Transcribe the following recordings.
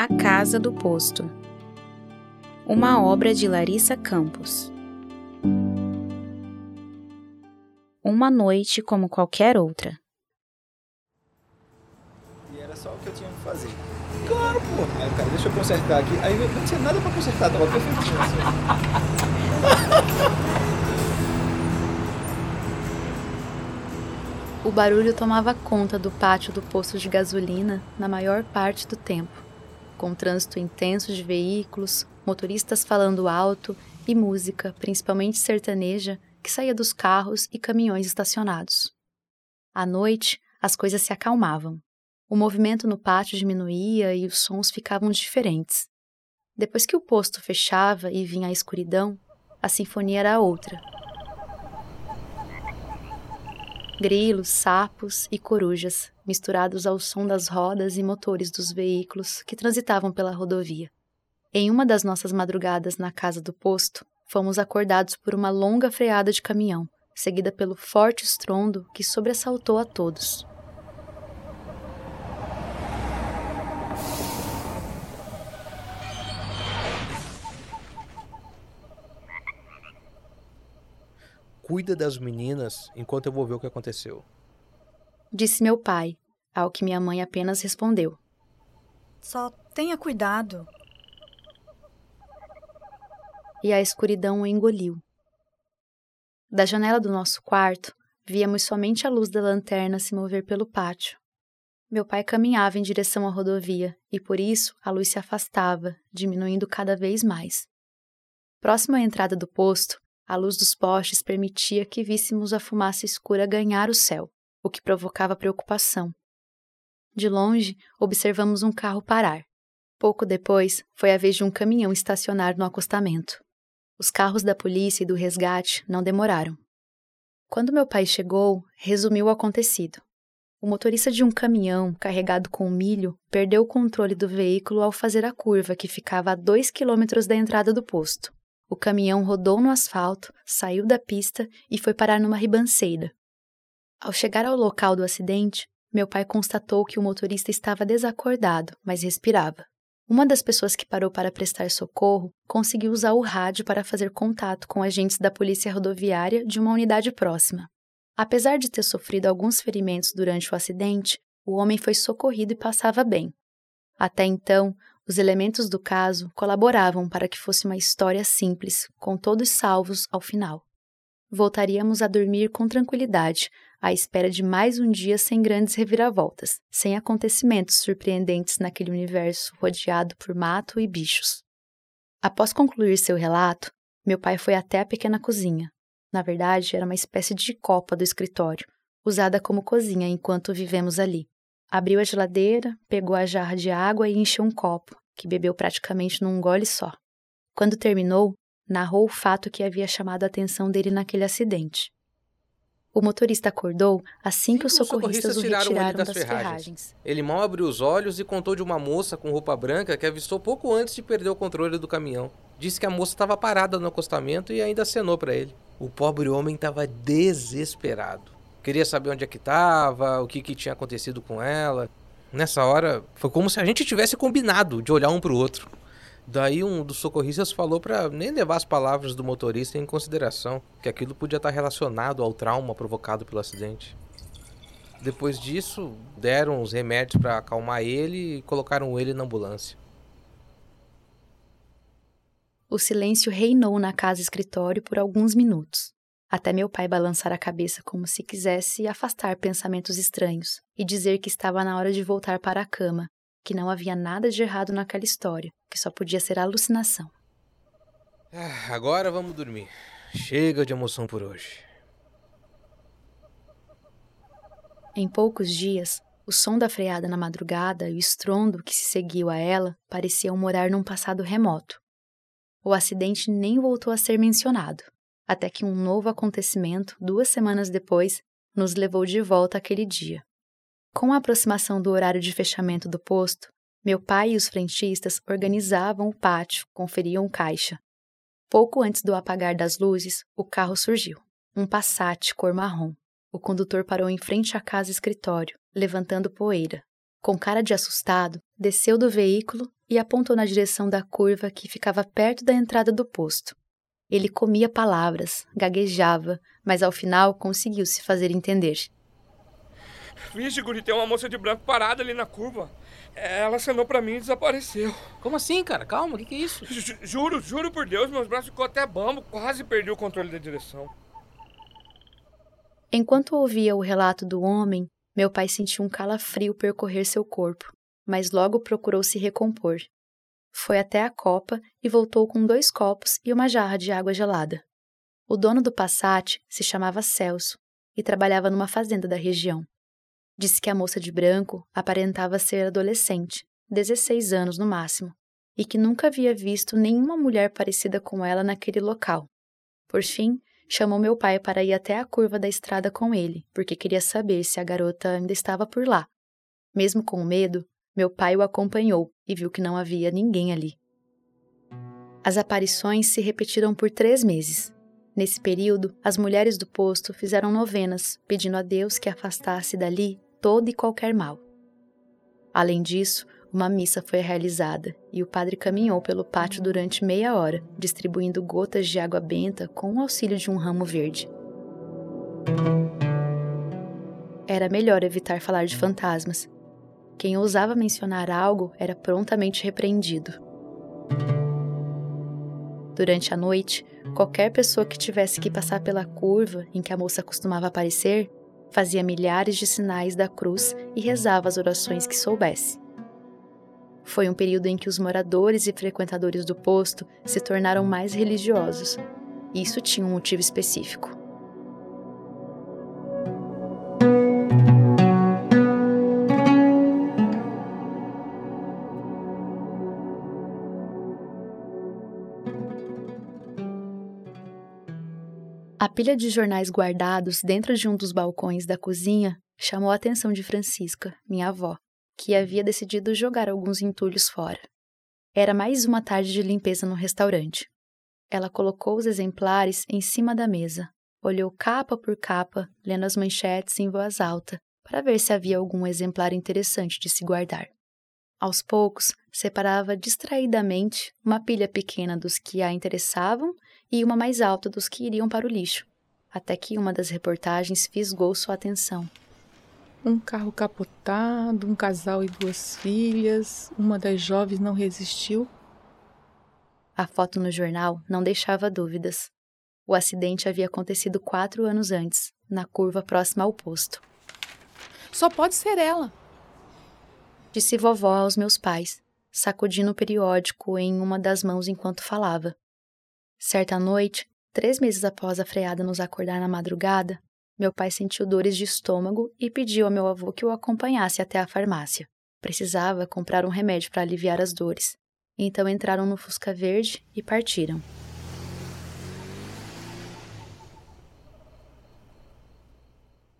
A Casa do Posto. Uma obra de Larissa Campos. Uma noite como qualquer outra. E era só o que eu tinha que fazer. Claro, pô. Aí cara, deixa eu consertar aqui. Aí eu não tinha nada pra consertar, tava perfeitinho assim. O barulho tomava conta do pátio do posto de gasolina na maior parte do tempo, com trânsito intenso de veículos, motoristas falando alto e música, principalmente sertaneja, que saía dos carros e caminhões estacionados. À noite, as coisas se acalmavam. O movimento no pátio diminuía e os sons ficavam diferentes. Depois que o posto fechava e vinha a escuridão, a sinfonia era outra, grilos, sapos e corujas, misturados ao som das rodas e motores dos veículos que transitavam pela rodovia. Em uma das nossas madrugadas na casa do posto, fomos acordados por uma longa freada de caminhão, seguida pelo forte estrondo que sobressaltou a todos. Cuida das meninas enquanto eu vou ver o que aconteceu. Disse meu pai, ao que minha mãe apenas respondeu. Só tenha cuidado. E a escuridão o engoliu. Da janela do nosso quarto, víamos somente a luz da lanterna se mover pelo pátio. Meu pai caminhava em direção à rodovia e por isso a luz se afastava, diminuindo cada vez mais. Próximo à entrada do posto, a luz dos postes permitia que víssemos a fumaça escura ganhar o céu, o que provocava preocupação. De longe, observamos um carro parar. Pouco depois, foi a vez de um caminhão estacionar no acostamento. Os carros da polícia e do resgate não demoraram. Quando meu pai chegou, resumiu o acontecido. O motorista de um caminhão carregado com milho perdeu o controle do veículo ao fazer a curva que ficava a dois quilômetros da entrada do posto. O caminhão rodou no asfalto, saiu da pista e foi parar numa ribanceira. Ao chegar ao local do acidente, meu pai constatou que o motorista estava desacordado, mas respirava. Uma das pessoas que parou para prestar socorro conseguiu usar o rádio para fazer contato com agentes da polícia rodoviária de uma unidade próxima. Apesar de ter sofrido alguns ferimentos durante o acidente, o homem foi socorrido e passava bem. Até então, os elementos do caso colaboravam para que fosse uma história simples, com todos salvos ao final. Voltaríamos a dormir com tranquilidade, à espera de mais um dia sem grandes reviravoltas, sem acontecimentos surpreendentes naquele universo rodeado por mato e bichos. Após concluir seu relato, meu pai foi até a pequena cozinha. Na verdade, era uma espécie de copa do escritório, usada como cozinha enquanto vivemos ali. Abriu a geladeira, pegou a jarra de água e encheu um copo, que bebeu praticamente num gole só. Quando terminou, narrou o fato que havia chamado a atenção dele naquele acidente. O motorista acordou assim que os socorristas, o retiraram, tiraram das, das ferragens. ferragens. Ele mal abriu os olhos e contou de uma moça com roupa branca que avistou pouco antes de perder o controle do caminhão. Disse que a moça estava parada no acostamento e ainda acenou para ele. O pobre homem estava desesperado. Queria saber onde é que estava, o que, que tinha acontecido com ela. Nessa hora, foi como se a gente tivesse combinado de olhar um para o outro. Daí um dos socorristas falou para nem levar as palavras do motorista em consideração, que aquilo podia estar relacionado ao trauma provocado pelo acidente. Depois disso, deram os remédios para acalmar ele e colocaram ele na ambulância. O silêncio reinou na casa escritório por alguns minutos até meu pai balançar a cabeça como se quisesse afastar pensamentos estranhos e dizer que estava na hora de voltar para a cama, que não havia nada de errado naquela história, que só podia ser alucinação. Ah, agora vamos dormir. Chega de emoção por hoje. Em poucos dias, o som da freada na madrugada e o estrondo que se seguiu a ela pareciam morar num passado remoto. O acidente nem voltou a ser mencionado até que um novo acontecimento, duas semanas depois, nos levou de volta àquele dia. Com a aproximação do horário de fechamento do posto, meu pai e os frentistas organizavam o pátio, conferiam caixa. Pouco antes do apagar das luzes, o carro surgiu. Um Passat cor marrom. O condutor parou em frente à casa escritório, levantando poeira. Com cara de assustado, desceu do veículo e apontou na direção da curva que ficava perto da entrada do posto. Ele comia palavras, gaguejava, mas ao final conseguiu se fazer entender. Vixe, Guri, tem uma moça de branco parada ali na curva. Ela acenou para mim e desapareceu. Como assim, cara? Calma, o que, que é isso? J juro, juro por Deus, meus braços ficou até bambo, quase perdi o controle da direção. Enquanto ouvia o relato do homem, meu pai sentiu um calafrio percorrer seu corpo, mas logo procurou se recompor. Foi até a copa e voltou com dois copos e uma jarra de água gelada. O dono do Passat se chamava Celso e trabalhava numa fazenda da região. Disse que a moça de branco aparentava ser adolescente, 16 anos no máximo, e que nunca havia visto nenhuma mulher parecida com ela naquele local. Por fim, chamou meu pai para ir até a curva da estrada com ele, porque queria saber se a garota ainda estava por lá. Mesmo com medo, meu pai o acompanhou e viu que não havia ninguém ali. As aparições se repetiram por três meses, Nesse período, as mulheres do posto fizeram novenas, pedindo a Deus que afastasse dali todo e qualquer mal. Além disso, uma missa foi realizada e o padre caminhou pelo pátio durante meia hora, distribuindo gotas de água benta com o auxílio de um ramo verde. Era melhor evitar falar de fantasmas. Quem ousava mencionar algo era prontamente repreendido. Durante a noite, qualquer pessoa que tivesse que passar pela curva em que a moça costumava aparecer fazia milhares de sinais da cruz e rezava as orações que soubesse. Foi um período em que os moradores e frequentadores do posto se tornaram mais religiosos. Isso tinha um motivo específico. Pilha de jornais guardados dentro de um dos balcões da cozinha chamou a atenção de Francisca, minha avó, que havia decidido jogar alguns entulhos fora. Era mais uma tarde de limpeza no restaurante. Ela colocou os exemplares em cima da mesa, olhou capa por capa, lendo as manchetes em voz alta, para ver se havia algum exemplar interessante de se guardar. Aos poucos, separava distraidamente uma pilha pequena dos que a interessavam e uma mais alta dos que iriam para o lixo, até que uma das reportagens fisgou sua atenção. Um carro capotado, um casal e duas filhas, uma das jovens não resistiu. A foto no jornal não deixava dúvidas. O acidente havia acontecido quatro anos antes, na curva próxima ao posto. Só pode ser ela, disse vovó aos meus pais, sacudindo o periódico em uma das mãos enquanto falava. Certa noite, três meses após a freada nos acordar na madrugada, meu pai sentiu dores de estômago e pediu ao meu avô que o acompanhasse até a farmácia. Precisava comprar um remédio para aliviar as dores. Então entraram no Fusca Verde e partiram.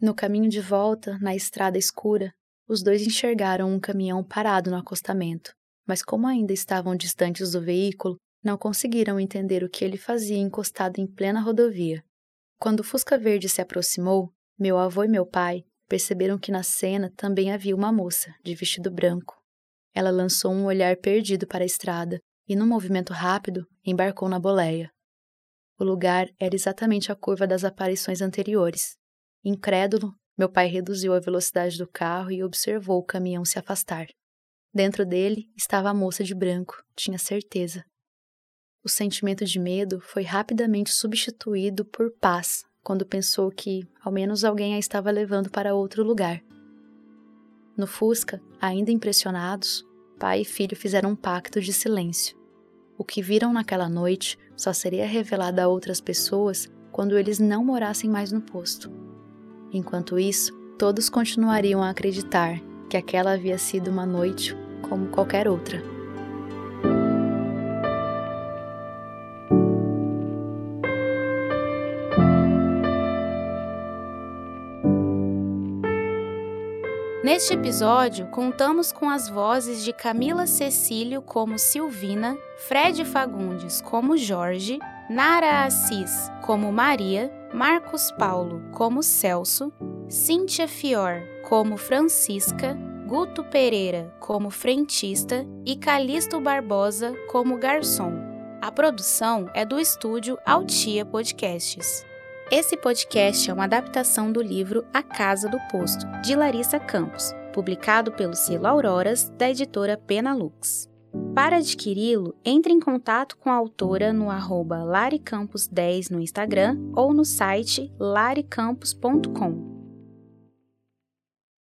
No caminho de volta, na estrada escura, os dois enxergaram um caminhão parado no acostamento, mas como ainda estavam distantes do veículo, não conseguiram entender o que ele fazia encostado em plena rodovia. Quando o Fusca Verde se aproximou, meu avô e meu pai perceberam que na cena também havia uma moça, de vestido branco. Ela lançou um olhar perdido para a estrada e, num movimento rápido, embarcou na boleia. O lugar era exatamente a curva das aparições anteriores. Incrédulo, meu pai reduziu a velocidade do carro e observou o caminhão se afastar. Dentro dele estava a moça de branco, tinha certeza. O sentimento de medo foi rapidamente substituído por paz quando pensou que, ao menos, alguém a estava levando para outro lugar. No Fusca, ainda impressionados, pai e filho fizeram um pacto de silêncio. O que viram naquela noite só seria revelado a outras pessoas quando eles não morassem mais no posto. Enquanto isso, todos continuariam a acreditar que aquela havia sido uma noite como qualquer outra. Neste episódio, contamos com as vozes de Camila Cecílio como Silvina, Fred Fagundes como Jorge, Nara Assis como Maria, Marcos Paulo como Celso, Cíntia Fior como Francisca, Guto Pereira como frentista e Calixto Barbosa como garçom. A produção é do estúdio Altia Podcasts. Esse podcast é uma adaptação do livro A Casa do Posto, de Larissa Campos, publicado pelo selo Auroras, da editora Penalux. Para adquiri-lo, entre em contato com a autora no arroba laricampos10 no Instagram ou no site laricampos.com.